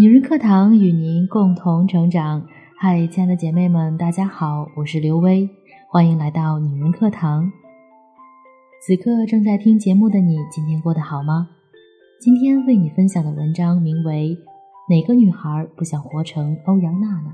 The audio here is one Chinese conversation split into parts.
女人课堂与您共同成长。嗨，亲爱的姐妹们，大家好，我是刘薇，欢迎来到女人课堂。此刻正在听节目的你，今天过得好吗？今天为你分享的文章名为《哪个女孩不想活成欧阳娜娜》。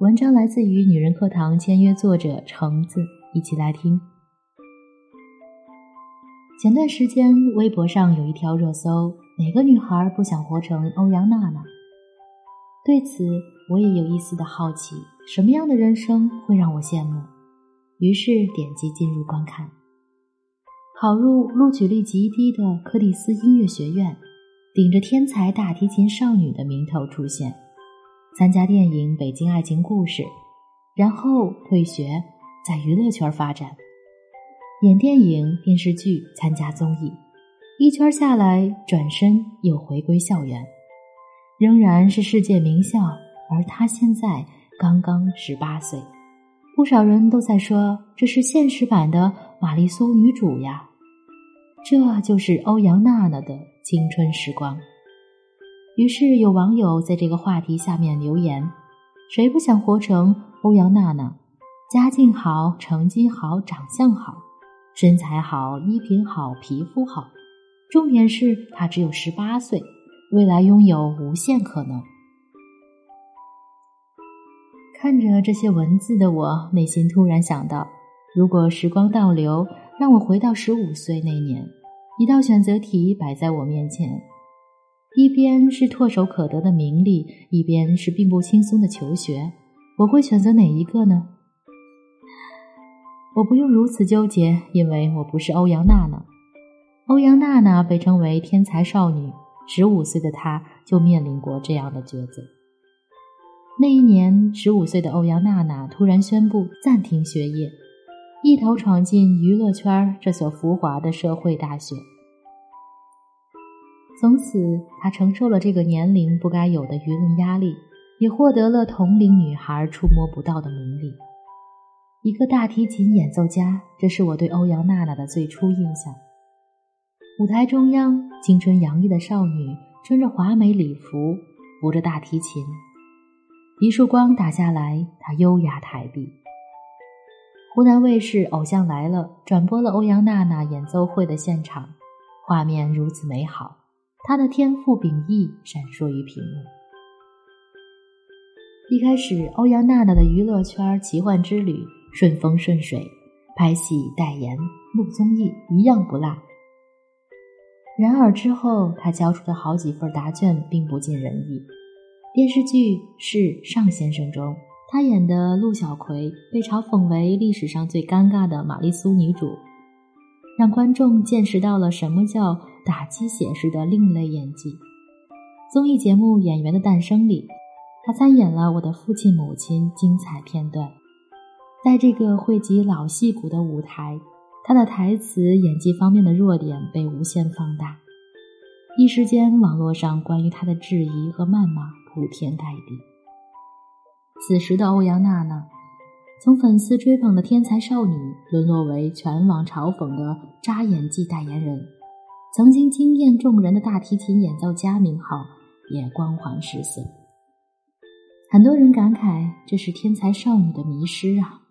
文章来自于女人课堂签约作者橙子，一起来听。前段时间，微博上有一条热搜。哪个女孩不想活成欧阳娜娜？对此，我也有一丝的好奇，什么样的人生会让我羡慕？于是点击进入观看。考入录取率极低的柯蒂斯音乐学院，顶着天才大提琴少女的名头出现，参加电影《北京爱情故事》，然后退学，在娱乐圈发展，演电影、电视剧，参加综艺。一圈下来，转身又回归校园，仍然是世界名校。而她现在刚刚十八岁，不少人都在说这是现实版的玛丽苏女主呀。这就是欧阳娜娜的青春时光。于是有网友在这个话题下面留言：“谁不想活成欧阳娜娜？家境好，成绩好，长相好，身材好，衣品好，皮肤好。”重点是他只有十八岁，未来拥有无限可能。看着这些文字的我，内心突然想到：如果时光倒流，让我回到十五岁那年，一道选择题摆在我面前，一边是唾手可得的名利，一边是并不轻松的求学，我会选择哪一个呢？我不用如此纠结，因为我不是欧阳娜娜。欧阳娜娜被称为天才少女，十五岁的她就面临过这样的抉择。那一年，十五岁的欧阳娜娜突然宣布暂停学业，一头闯进娱乐圈这所浮华的社会大学。从此，她承受了这个年龄不该有的舆论压力，也获得了同龄女孩触摸不到的名利。一个大提琴演奏家，这是我对欧阳娜娜的最初印象。舞台中央，青春洋溢的少女穿着华美礼服，扶着大提琴。一束光打下来，她优雅抬臂。湖南卫视《偶像来了》转播了欧阳娜娜演奏会的现场，画面如此美好，她的天赋秉异闪烁于屏幕。一开始，欧阳娜娜的娱乐圈奇幻之旅顺风顺水，拍戏、代言、录综艺，一样不落。然而之后，他交出的好几份答卷并不尽人意。电视剧《是尚先生》中，他演的陆小葵被嘲讽为历史上最尴尬的玛丽苏女主，让观众见识到了什么叫打鸡血式的另类演技。综艺节目《演员的诞生》里，他参演了《我的父亲母亲》精彩片段。在这个汇集老戏骨的舞台。他的台词、演技方面的弱点被无限放大，一时间，网络上关于他的质疑和谩骂铺天盖地。此时的欧阳娜娜，从粉丝追捧的天才少女，沦落为全网嘲讽的渣演技代言人；曾经惊艳众人的大提琴演奏家名号，也光环失色。很多人感慨，这是天才少女的迷失啊。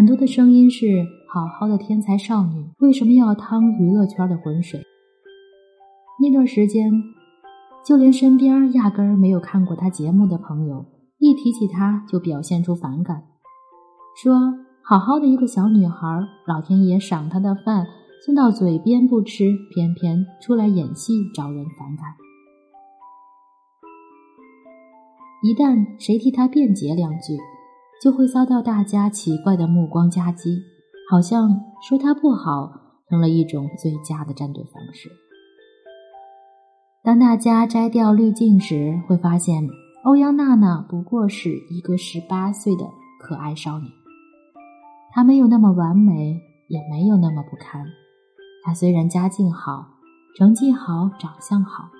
很多的声音是：好好的天才少女，为什么要趟娱乐圈的浑水？那段时间，就连身边压根儿没有看过她节目的朋友，一提起她就表现出反感，说：好好的一个小女孩，老天爷赏她的饭送到嘴边不吃，偏偏出来演戏招人反感。一旦谁替她辩解两句，就会遭到大家奇怪的目光夹击，好像说他不好成了一种最佳的战队方式。当大家摘掉滤镜时，会发现欧阳娜娜不过是一个十八岁的可爱少女。她没有那么完美，也没有那么不堪。她虽然家境好，成绩好，长相好，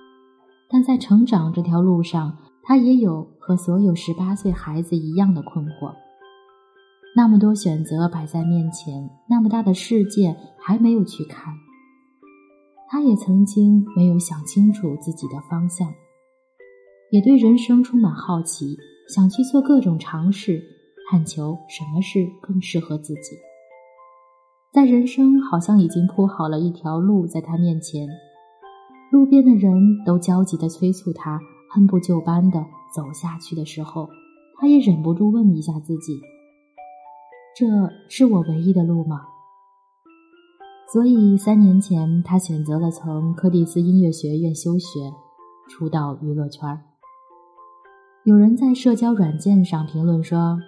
但在成长这条路上。他也有和所有十八岁孩子一样的困惑。那么多选择摆在面前，那么大的世界还没有去看。他也曾经没有想清楚自己的方向，也对人生充满好奇，想去做各种尝试，探求什么事更适合自己。在人生好像已经铺好了一条路在他面前，路边的人都焦急地催促他，按部就班地走下去的时候，他也忍不住问一下自己：这是我唯一的路吗？所以三年前，他选择了从柯蒂斯音乐学院休学，出道娱乐圈。有人在社交软件上评论说：“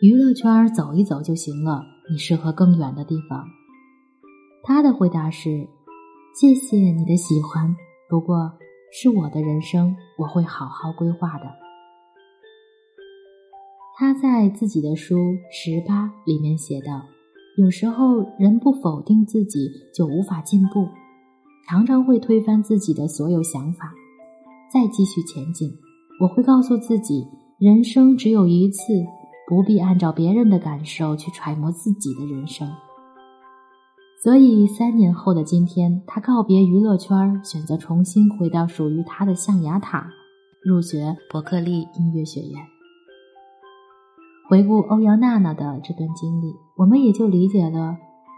娱乐圈走一走就行了，你适合更远的地方。”他的回答是：“谢谢你的喜欢，不过是我的人生，我会好好规划的。”他在自己的书《十八》里面写道。有时候，人不否定自己就无法进步，常常会推翻自己的所有想法，再继续前进。我会告诉自己，人生只有一次，不必按照别人的感受去揣摩自己的人生。所以，三年后的今天，他告别娱乐圈，选择重新回到属于他的象牙塔，入学伯克利音乐学院。回顾欧阳娜娜的这段经历，我们也就理解了，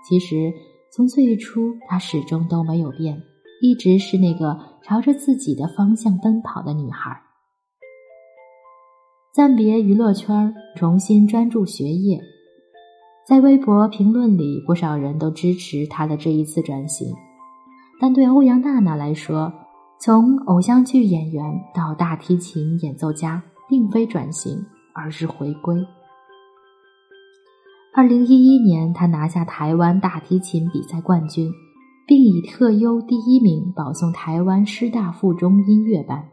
其实从最初她始终都没有变，一直是那个朝着自己的方向奔跑的女孩。暂别娱乐圈，重新专注学业，在微博评论里，不少人都支持她的这一次转型。但对欧阳娜娜来说，从偶像剧演员到大提琴演奏家，并非转型，而是回归。二零一一年，他拿下台湾大提琴比赛冠军，并以特优第一名保送台湾师大附中音乐班。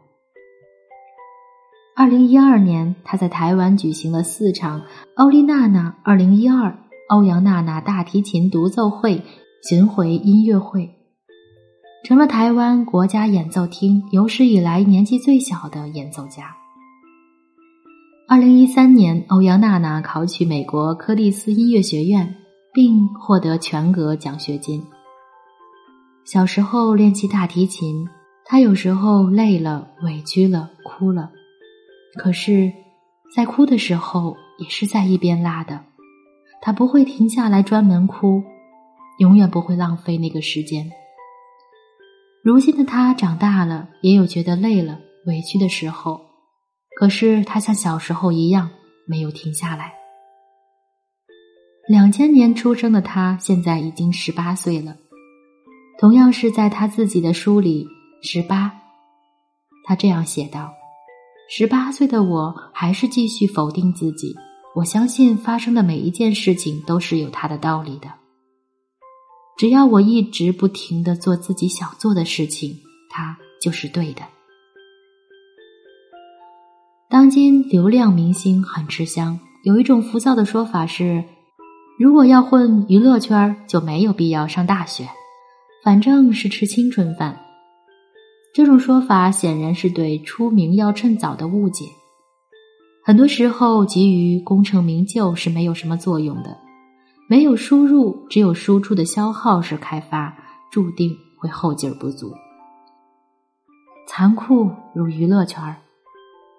二零一二年，他在台湾举行了四场欧丽娜娜二零一二欧阳娜娜大提琴独奏会巡回音乐会，成了台湾国家演奏厅有史以来年纪最小的演奏家。二零一三年，欧阳娜娜考取美国柯蒂斯音乐学院，并获得全额奖学金。小时候练习大提琴，她有时候累了、委屈了、哭了，可是，在哭的时候也是在一边拉的，他不会停下来专门哭，永远不会浪费那个时间。如今的他长大了，也有觉得累了、委屈的时候。可是他像小时候一样没有停下来。两千年出生的他，现在已经十八岁了。同样是在他自己的书里，《十八》，他这样写道：“十八岁的我还是继续否定自己。我相信发生的每一件事情都是有它的道理的。只要我一直不停的做自己想做的事情，它就是对的。”当今流量明星很吃香，有一种浮躁的说法是：如果要混娱乐圈，就没有必要上大学，反正是吃青春饭。这种说法显然是对出名要趁早的误解。很多时候，急于功成名就是没有什么作用的。没有输入，只有输出的消耗式开发，注定会后劲儿不足。残酷如娱乐圈儿。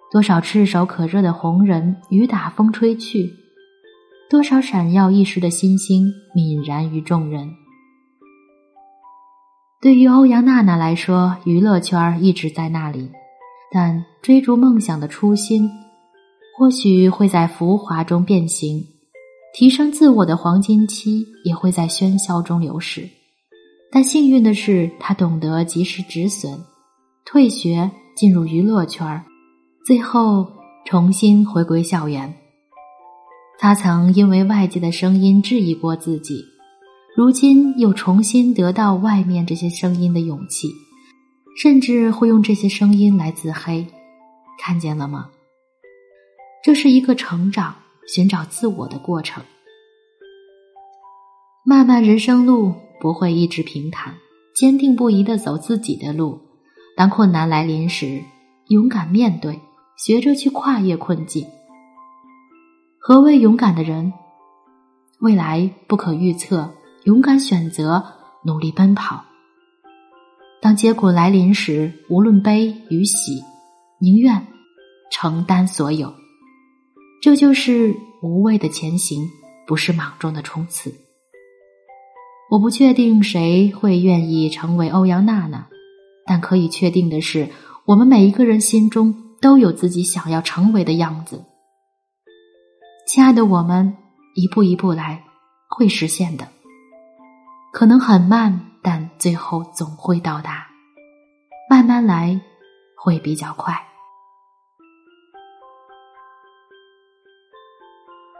多少炙手可热的红人，雨打风吹去；多少闪耀一时的星星，泯然于众人。对于欧阳娜娜来说，娱乐圈一直在那里，但追逐梦想的初心，或许会在浮华中变形；提升自我的黄金期，也会在喧嚣中流逝。但幸运的是，他懂得及时止损，退学进入娱乐圈最后重新回归校园，他曾因为外界的声音质疑过自己，如今又重新得到外面这些声音的勇气，甚至会用这些声音来自黑。看见了吗？这是一个成长、寻找自我的过程。漫漫人生路不会一直平坦，坚定不移的走自己的路。当困难来临时，勇敢面对。学着去跨越困境。何谓勇敢的人？未来不可预测，勇敢选择，努力奔跑。当结果来临时，无论悲与喜，宁愿承担所有。这就是无畏的前行，不是莽撞的冲刺。我不确定谁会愿意成为欧阳娜娜，但可以确定的是，我们每一个人心中都有自己想要成为的样子。亲爱的，我们一步一步来，会实现的。可能很慢，但最后总会到达。慢慢来，会比较快。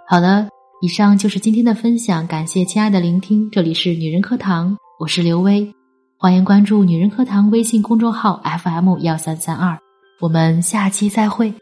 好了，以上就是今天的分享，感谢亲爱的聆听。这里是女人课堂，我是刘薇，欢迎关注女人课堂微信公众号 FM 幺三三二，我们下期再会。